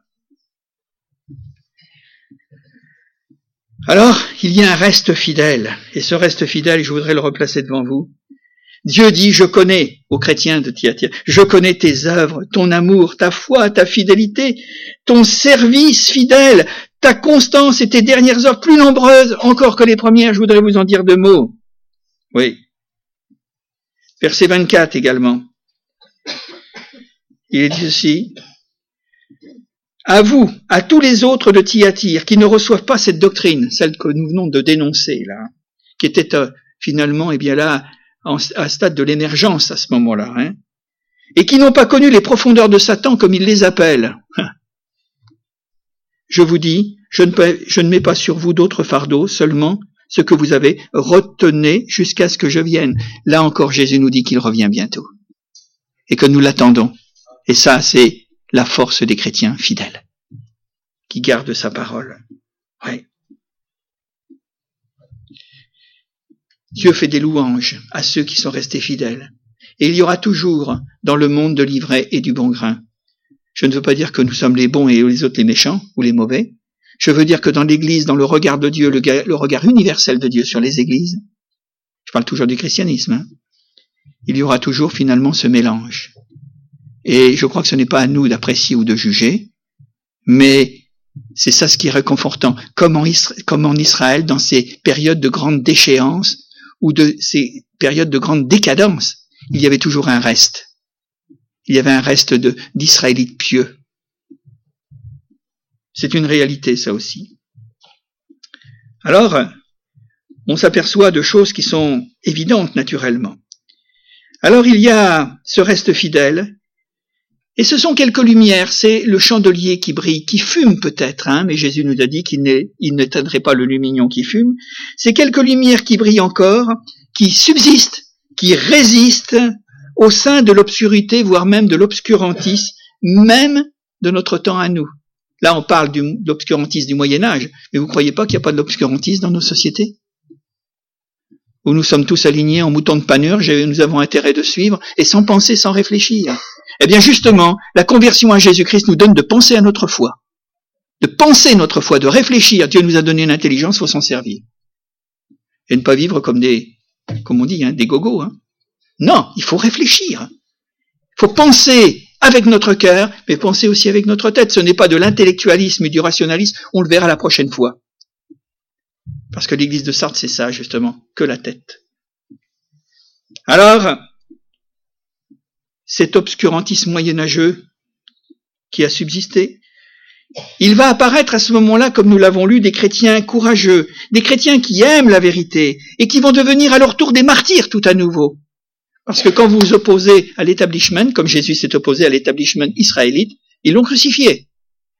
Alors, il y a un reste fidèle, et ce reste fidèle, je voudrais le replacer devant vous. Dieu dit, je connais, aux chrétiens de Thyatire, je connais tes œuvres, ton amour, ta foi, ta fidélité, ton service fidèle, ta constance et tes dernières heures plus nombreuses encore que les premières, je voudrais vous en dire deux mots. Oui. Verset 24 également. Il est dit ceci, à vous, à tous les autres de Thyatire qui ne reçoivent pas cette doctrine, celle que nous venons de dénoncer là, qui était euh, finalement, eh bien là, à stade de l'émergence à ce moment-là, hein, et qui n'ont pas connu les profondeurs de Satan comme il les appelle. Je vous dis, je ne, mets pas sur vous d'autres fardeaux, seulement ce que vous avez, retenez jusqu'à ce que je vienne. Là encore, Jésus nous dit qu'il revient bientôt, et que nous l'attendons. Et ça, c'est la force des chrétiens fidèles, qui gardent sa parole. Dieu fait des louanges à ceux qui sont restés fidèles. Et il y aura toujours dans le monde de l'ivraie et du bon grain. Je ne veux pas dire que nous sommes les bons et les autres les méchants ou les mauvais. Je veux dire que dans l'Église, dans le regard de Dieu, le, regard universel de Dieu sur les Églises, je parle toujours du christianisme, hein, il y aura toujours finalement ce mélange. Et je crois que ce n'est pas à nous d'apprécier ou de juger, mais c'est ça ce qui est réconfortant. Comme en, Israël, dans ces périodes de grande déchéance ou de ces périodes de grande décadence, il y avait toujours un reste. Il y avait un reste d'Israélites pieux. C'est une réalité, ça aussi. Alors, on s'aperçoit de choses qui sont évidentes naturellement. Alors il y a ce reste fidèle et ce sont quelques lumières, c'est le chandelier qui brille, qui fume peut-être, hein, mais Jésus nous a dit qu'il n'éteindrait pas le lumignon qui fume. C'est quelques lumières qui brillent encore, qui subsistent, qui résistent au sein de l'obscurité, voire même de l'obscurantisme, même de notre temps à nous. Là, on parle de l'obscurantisme du Moyen Âge, mais vous croyez pas qu'il n'y a pas de l'obscurantisme dans nos sociétés? Où nous sommes tous alignés en moutons de panurge et nous avons intérêt de suivre, et sans penser, sans réfléchir. Eh bien justement, la conversion à Jésus-Christ nous donne de penser à notre foi. De penser notre foi, de réfléchir. Dieu nous a donné une intelligence, il faut s'en servir. Et ne pas vivre comme des, comme on dit, hein, des gogos. Hein. Non, il faut réfléchir. Il faut penser avec notre cœur, mais penser aussi avec notre tête. Ce n'est pas de l'intellectualisme et du rationalisme, on le verra la prochaine fois. Parce que l'église de Sardes, c'est ça, justement, que la tête. Alors, cet obscurantisme moyenâgeux qui a subsisté, il va apparaître à ce moment-là, comme nous l'avons lu, des chrétiens courageux, des chrétiens qui aiment la vérité et qui vont devenir à leur tour des martyrs tout à nouveau. Parce que quand vous vous opposez à l'établissement, comme Jésus s'est opposé à l'établissement israélite, ils l'ont crucifié. Et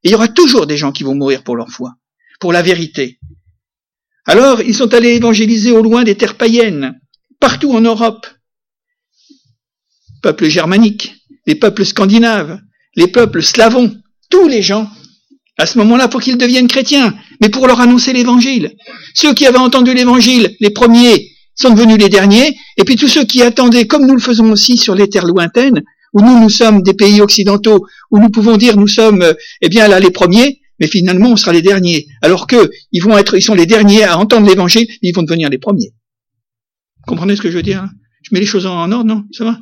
il y aura toujours des gens qui vont mourir pour leur foi, pour la vérité. Alors, ils sont allés évangéliser au loin des terres païennes, partout en Europe. Peuples germaniques, les peuples scandinaves, les peuples slavons, tous les gens, à ce moment-là, pour qu'ils deviennent chrétiens, mais pour leur annoncer l'évangile. Ceux qui avaient entendu l'évangile, les premiers, sont devenus les derniers, et puis tous ceux qui attendaient, comme nous le faisons aussi sur les terres lointaines, où nous, nous sommes des pays occidentaux, où nous pouvons dire nous sommes, euh, eh bien là, les premiers, mais finalement, on sera les derniers. Alors que, ils vont être, ils sont les derniers à entendre l'évangile, ils vont devenir les premiers. Vous comprenez ce que je veux dire? Hein? Je mets les choses en ordre, non? Ça va?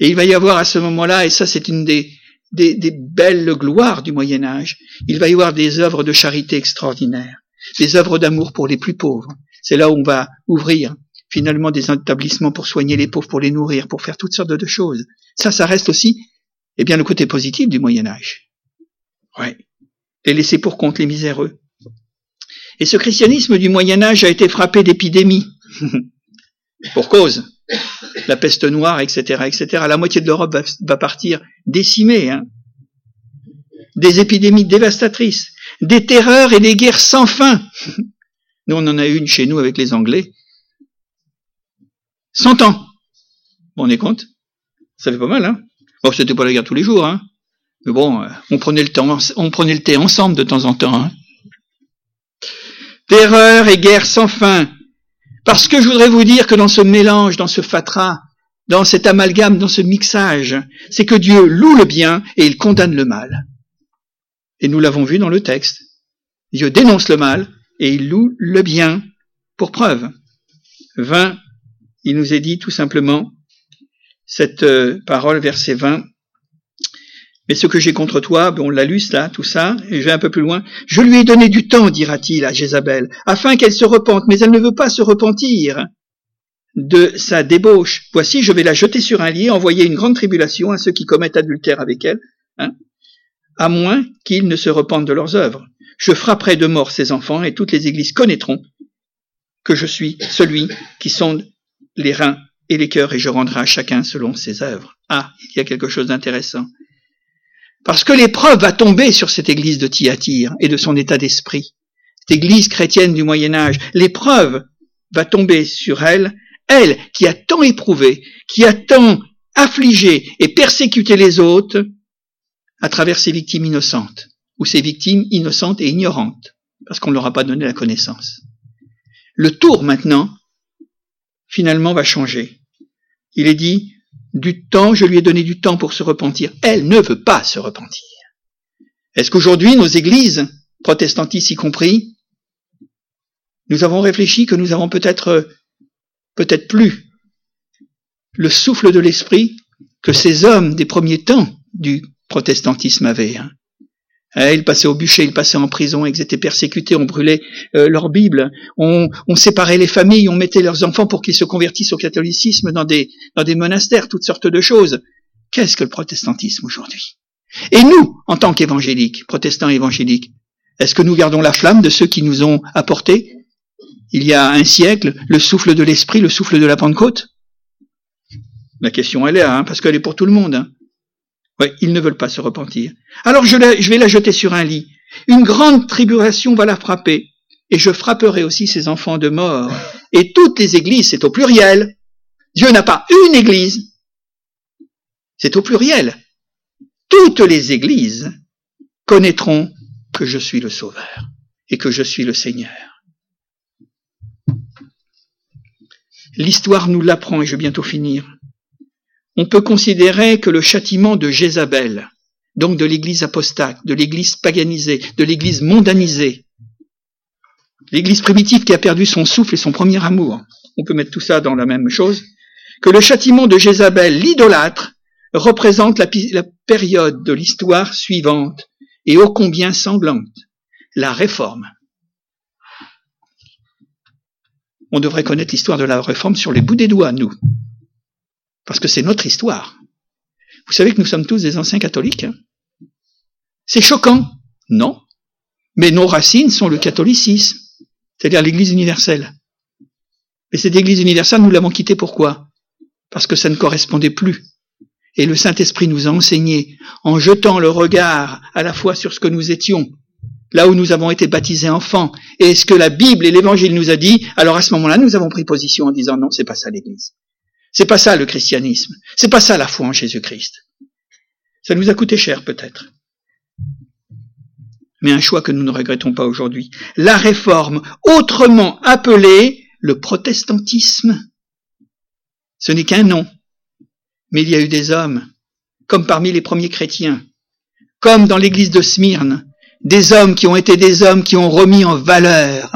Et il va y avoir à ce moment-là, et ça c'est une des, des, des, belles gloires du Moyen Âge, il va y avoir des œuvres de charité extraordinaires des œuvres d'amour pour les plus pauvres. C'est là où on va ouvrir finalement des établissements pour soigner les pauvres, pour les nourrir, pour faire toutes sortes de choses. Ça, ça reste aussi, eh bien, le côté positif du Moyen Âge. Ouais. Les laisser pour compte les miséreux. Et ce christianisme du Moyen Âge a été frappé d'épidémies. pour cause. La peste noire, etc., etc. La moitié de l'Europe va, partir décimée. Hein. Des épidémies dévastatrices des terreurs et des guerres sans fin. Nous, on en a une chez nous avec les Anglais. Cent ans. Vous on est compte? Ça fait pas mal, hein? Bon, c'était pas la guerre tous les jours, hein Mais bon, euh, on prenait le temps, on prenait le thé ensemble de temps en temps, hein Terreur et guerre sans fin. Parce que je voudrais vous dire que dans ce mélange, dans ce fatras, dans cet amalgame, dans ce mixage, c'est que Dieu loue le bien et il condamne le mal. Et nous l'avons vu dans le texte. Dieu dénonce le mal et il loue le bien pour preuve. 20, il nous est dit tout simplement, cette euh, parole, verset 20, mais ce que j'ai contre toi, on l'a lu là, tout ça, et je vais un peu plus loin. Je lui ai donné du temps, dira-t-il à Jézabel, afin qu'elle se repente, mais elle ne veut pas se repentir de sa débauche. Voici, je vais la jeter sur un lit, envoyer une grande tribulation à ceux qui commettent adultère avec elle. Hein à moins qu'ils ne se repentent de leurs œuvres. Je frapperai de mort ces enfants et toutes les églises connaîtront que je suis celui qui sonde les reins et les cœurs et je rendrai à chacun selon ses œuvres. Ah, il y a quelque chose d'intéressant. Parce que l'épreuve va tomber sur cette église de Thyatire et de son état d'esprit. Cette église chrétienne du Moyen Âge, l'épreuve va tomber sur elle, elle qui a tant éprouvé, qui a tant affligé et persécuté les autres, à travers ces victimes innocentes, ou ces victimes innocentes et ignorantes, parce qu'on ne leur a pas donné la connaissance. Le tour maintenant, finalement, va changer. Il est dit, du temps, je lui ai donné du temps pour se repentir. Elle ne veut pas se repentir. Est-ce qu'aujourd'hui, nos églises, protestantistes y compris, nous avons réfléchi que nous avons peut-être, peut-être plus le souffle de l'esprit que ces hommes des premiers temps du protestantisme avait. Hein. Eh, ils passaient au bûcher, ils passaient en prison, ils étaient persécutés, on brûlait euh, leur Bible, on, on, séparait les familles, on mettait leurs enfants pour qu'ils se convertissent au catholicisme dans des, dans des monastères, toutes sortes de choses. Qu'est-ce que le protestantisme aujourd'hui? Et nous, en tant qu'évangéliques, protestants évangéliques, est-ce que nous gardons la flamme de ceux qui nous ont apporté, il y a un siècle, le souffle de l'esprit, le souffle de la Pentecôte? La question elle est là, hein, parce qu'elle est pour tout le monde. Hein. Ouais, ils ne veulent pas se repentir. Alors je, je vais la jeter sur un lit. Une grande tribulation va la frapper. Et je frapperai aussi ses enfants de mort. Et toutes les églises, c'est au pluriel. Dieu n'a pas une église. C'est au pluriel. toutes les églises connaîtront que je suis le Sauveur et que je suis le Seigneur. L'histoire nous l'apprend et je vais bientôt finir. On peut considérer que le châtiment de Jézabel, donc de l'église apostate, de l'église paganisée, de l'église mondanisée, l'église primitive qui a perdu son souffle et son premier amour, on peut mettre tout ça dans la même chose, que le châtiment de Jézabel, l'idolâtre, représente la, période de l'histoire suivante et ô combien sanglante, la réforme. On devrait connaître l'histoire de la réforme sur les bouts des doigts, nous, parce que c'est notre histoire. Vous savez que nous sommes tous des anciens catholiques. Hein? C'est choquant, non, mais nos racines sont le catholicisme, c'est-à-dire l'Église universelle. Mais cette Église universelle, nous l'avons quittée pourquoi? Parce que ça ne correspondait plus et le Saint-Esprit nous a enseigné, en jetant le regard à la fois sur ce que nous étions, là où nous avons été baptisés enfants, et ce que la Bible et l'Évangile nous a dit, alors à ce moment-là, nous avons pris position en disant non, c'est pas ça l'Église. C'est pas ça le christianisme. C'est pas ça la foi en Jésus-Christ. Ça nous a coûté cher peut-être. Mais un choix que nous ne regrettons pas aujourd'hui. La réforme, autrement appelée le protestantisme. Ce n'est qu'un nom. Mais il y a eu des hommes, comme parmi les premiers chrétiens, comme dans l'église de Smyrne, des hommes qui ont été des hommes qui ont remis en valeur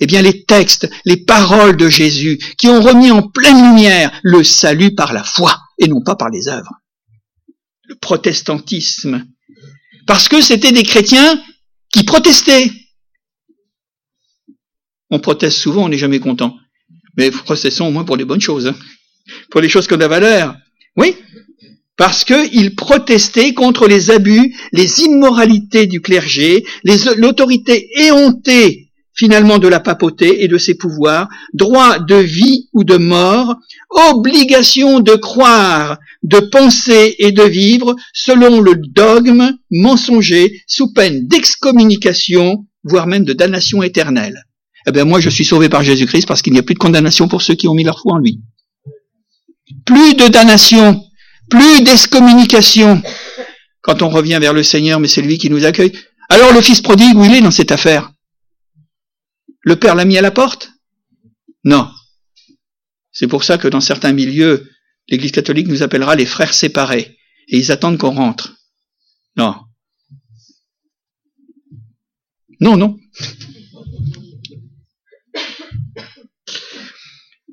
eh bien les textes, les paroles de Jésus, qui ont remis en pleine lumière le salut par la foi et non pas par les œuvres. Le protestantisme. Parce que c'était des chrétiens qui protestaient. On proteste souvent, on n'est jamais content. Mais protestons au moins pour les bonnes choses. Hein. Pour les choses qui ont de la valeur. Oui, parce qu'ils protestaient contre les abus, les immoralités du clergé, l'autorité éhontée finalement de la papauté et de ses pouvoirs, droit de vie ou de mort, obligation de croire, de penser et de vivre selon le dogme mensonger sous peine d'excommunication, voire même de damnation éternelle. Eh bien moi je suis sauvé par Jésus-Christ parce qu'il n'y a plus de condamnation pour ceux qui ont mis leur foi en lui. Plus de damnation, plus d'excommunication. Quand on revient vers le Seigneur, mais c'est lui qui nous accueille. Alors le fils prodigue, où il est dans cette affaire? Le père l'a mis à la porte? Non. C'est pour ça que dans certains milieux, l'Église catholique nous appellera les frères séparés, et ils attendent qu'on rentre. Non. Non, non.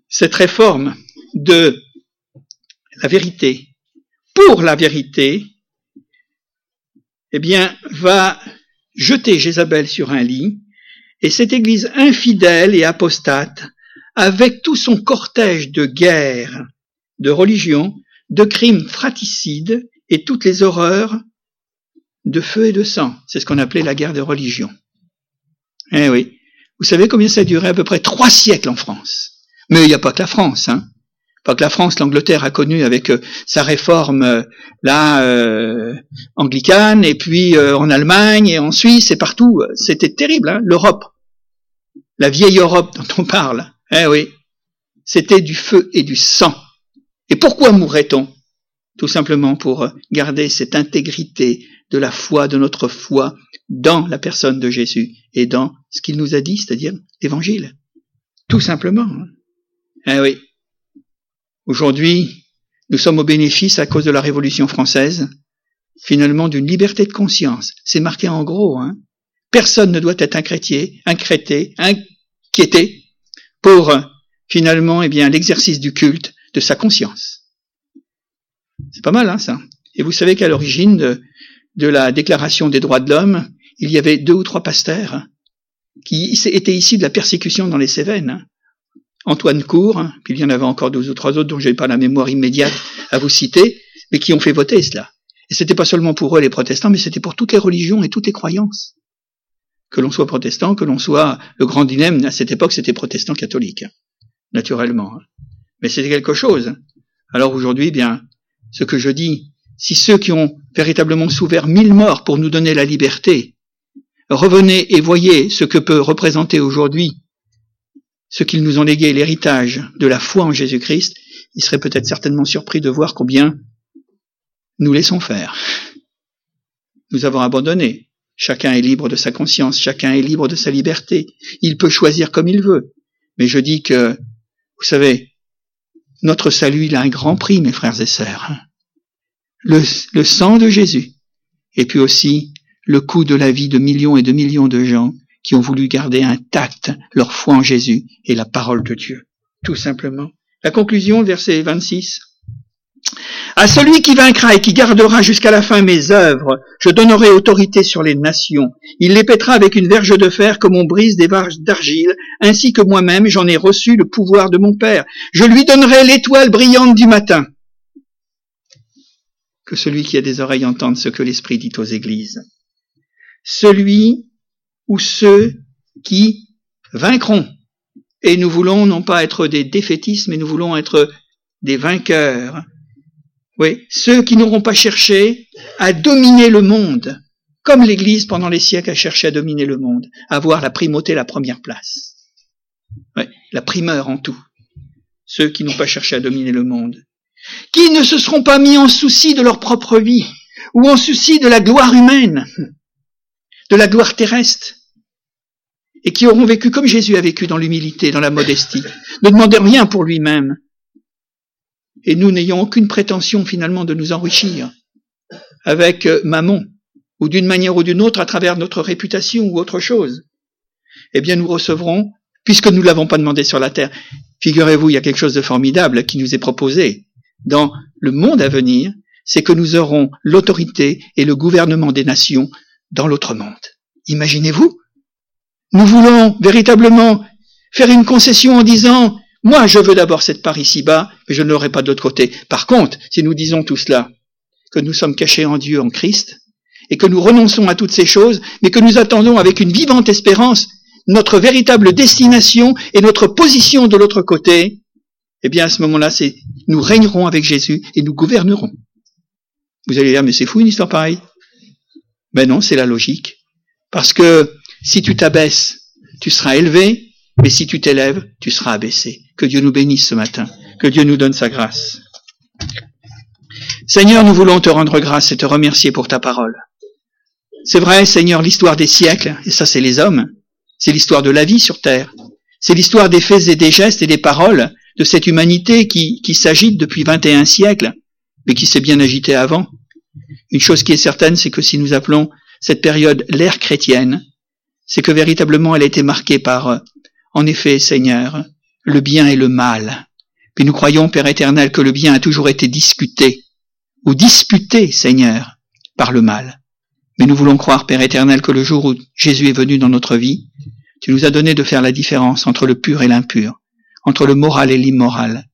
Cette réforme de la vérité, pour la vérité, eh bien, va jeter Jézabel sur un lit, et cette église infidèle et apostate, avec tout son cortège de guerres, de religions, de crimes fraticides et toutes les horreurs de feu et de sang. C'est ce qu'on appelait la guerre de religion. Eh oui. Vous savez combien ça a duré À peu près trois siècles en France. Mais il n'y a pas que la France, hein pas que la France, l'Angleterre a connu avec euh, sa réforme euh, là euh, anglicane, et puis en Allemagne et en Suisse et partout. C'était terrible, hein, l'Europe, la vieille Europe dont on parle. Eh oui, c'était du feu et du sang. Et pourquoi mourrait-on Tout simplement pour garder cette intégrité de la foi, de notre foi, dans la personne de Jésus et dans ce qu'il nous a dit, c'est-à-dire l'Évangile. Tout simplement. Hein. Eh oui. Aujourd'hui, nous sommes au bénéfice, à cause de la Révolution française, finalement d'une liberté de conscience. C'est marqué en gros. Hein. Personne ne doit être incrété, incrété, inquiété pour finalement eh bien l'exercice du culte de sa conscience. C'est pas mal hein, ça. Et vous savez qu'à l'origine de, la Déclaration des droits de l'homme, il y avait deux ou trois pasteurs qui étaient ici de la persécution dans les Cévennes. Antoine Cour, puis il y en avait encore deux ou trois autres dont je n'ai pas la mémoire immédiate à vous citer, mais qui ont fait voter cela. Et c'était pas seulement pour eux les protestants, mais c'était pour toutes les religions et toutes les croyances. Que l'on soit protestant, que l'on soit le grand dilemme à cette époque, c'était protestant catholique, naturellement. Mais c'était quelque chose. Alors aujourd'hui, bien, ce que je dis, si ceux qui ont véritablement souffert mille morts pour nous donner la liberté, revenez et voyez ce que peut représenter aujourd'hui ceux qu'ils nous ont légué l'héritage de la foi en Jésus-Christ, ils seraient peut-être certainement surpris de voir combien nous laissons faire. nous avons abandonné. Chacun est libre de sa conscience, chacun est libre de sa liberté. Il peut choisir comme il veut. Mais je dis que, vous savez, notre salut, il a un grand prix, mes frères et sœurs. Le, sang de Jésus. Et puis aussi, le coût de la vie de millions et de millions de gens qui ont voulu garder intacte leur foi en Jésus et la parole de Dieu. Tout simplement. La conclusion, verset 26. À celui qui vaincra et qui gardera jusqu'à la fin mes œuvres, je donnerai autorité sur les nations. Il les pètera avec une verge de fer comme on brise des varges d'argile, ainsi que moi-même j'en ai reçu le pouvoir de mon Père. Je lui donnerai l'étoile brillante du matin. Que celui qui a des oreilles entende ce que l'Esprit dit aux églises. Celui ou ceux qui vaincront. Et nous voulons non pas être des défaitistes, mais nous voulons être des vainqueurs oui, ceux qui n'auront pas cherché à dominer le monde, comme l'Église pendant les siècles a cherché à dominer le monde, à avoir la primauté, la première place. Oui, la primeur en tout. Ceux qui n'ont pas cherché à dominer le monde. Qui ne se seront pas mis en souci de leur propre vie, ou en souci de la gloire humaine, de la gloire terrestre, et qui auront vécu comme Jésus a vécu dans l'humilité, dans la modestie, ne demandez rien pour lui-même, et nous n'ayons aucune prétention finalement de nous enrichir avec euh, Mammon, ou d'une manière ou d'une autre à travers notre réputation ou autre chose, eh bien nous recevrons, puisque nous ne l'avons pas demandé sur la terre. Figurez-vous, il y a quelque chose de formidable qui nous est proposé dans le monde à venir, c'est que nous aurons l'autorité et le gouvernement des nations dans l'autre monde. Imaginez-vous Nous voulons véritablement faire une concession en disant moi, je veux d'abord cette part ici-bas, mais je ne l'aurai pas de l'autre côté. Par contre, si nous disons tout cela, que nous sommes cachés en Dieu, en Christ, et que nous renonçons à toutes ces choses, mais que nous attendons avec une vivante espérance notre véritable destination et notre position de l'autre côté, eh bien à ce moment-là, c'est nous régnerons avec Jésus et nous gouvernerons. Vous allez dire, mais c'est fou une histoire pareille. Ben non, c'est la logique. Parce que si tu t'abaisses, tu seras élevé, mais si tu t'élèves, tu seras abaissé. Que Dieu nous bénisse ce matin. Que Dieu nous donne sa grâce. Seigneur, nous voulons te rendre grâce et te remercier pour ta parole. C'est vrai, Seigneur, l'histoire des siècles, et ça c'est les hommes, c'est l'histoire de la vie sur terre, c'est l'histoire des faits et des gestes et des paroles de cette humanité qui, qui s'agite depuis 21 siècles, mais qui s'est bien agitée avant. Une chose qui est certaine, c'est que si nous appelons cette période l'ère chrétienne, c'est que véritablement elle a été marquée par en effet, Seigneur, le bien et le mal. Puis nous croyons, Père éternel, que le bien a toujours été discuté, ou disputé, Seigneur, par le mal. Mais nous voulons croire, Père éternel, que le jour où Jésus est venu dans notre vie, tu nous as donné de faire la différence entre le pur et l'impur, entre le moral et l'immoral,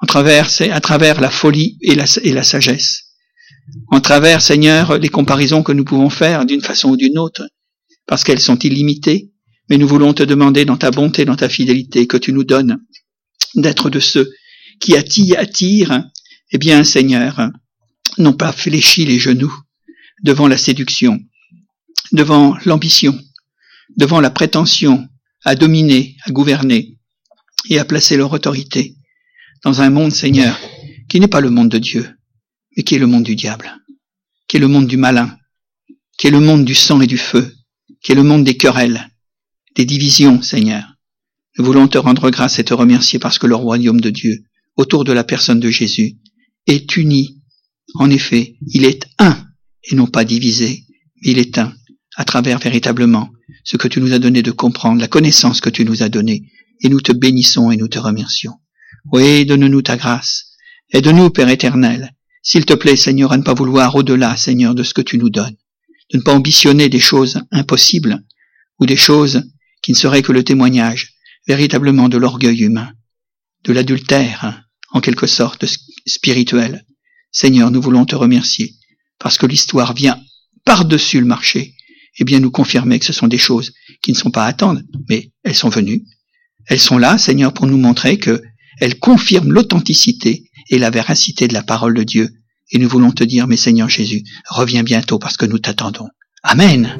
en à travers la folie et la, et la sagesse, en travers, Seigneur, les comparaisons que nous pouvons faire d'une façon ou d'une autre, parce qu'elles sont illimitées, mais nous voulons te demander dans ta bonté, dans ta fidélité, que tu nous donnes d'être de ceux qui attirent, eh bien, Seigneur, n'ont pas fléchi les genoux devant la séduction, devant l'ambition, devant la prétention à dominer, à gouverner et à placer leur autorité dans un monde, Seigneur, qui n'est pas le monde de Dieu, mais qui est le monde du diable, qui est le monde du malin, qui est le monde du sang et du feu, qui est le monde des querelles, des divisions, Seigneur. Nous voulons te rendre grâce et te remercier parce que le royaume de Dieu, autour de la personne de Jésus, est uni. En effet, il est un et non pas divisé, mais il est un, à travers véritablement ce que tu nous as donné de comprendre, la connaissance que tu nous as donnée, et nous te bénissons et nous te remercions. Oui, donne-nous ta grâce. Aide-nous, Père éternel, s'il te plaît, Seigneur, à ne pas vouloir au-delà, Seigneur, de ce que tu nous donnes, de ne pas ambitionner des choses impossibles ou des choses qui ne serait que le témoignage véritablement de l'orgueil humain, de l'adultère, en quelque sorte spirituel. Seigneur, nous voulons te remercier, parce que l'histoire vient par-dessus le marché, et bien nous confirmer que ce sont des choses qui ne sont pas à attendre, mais elles sont venues. Elles sont là, Seigneur, pour nous montrer que elles confirment l'authenticité et la véracité de la parole de Dieu. Et nous voulons te dire, mais Seigneur Jésus, reviens bientôt parce que nous t'attendons. Amen.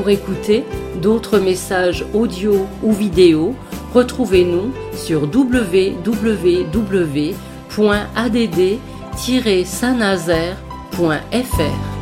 pour écouter d'autres messages audio ou vidéo, retrouvez-nous sur www.add-saint-nazaire.fr.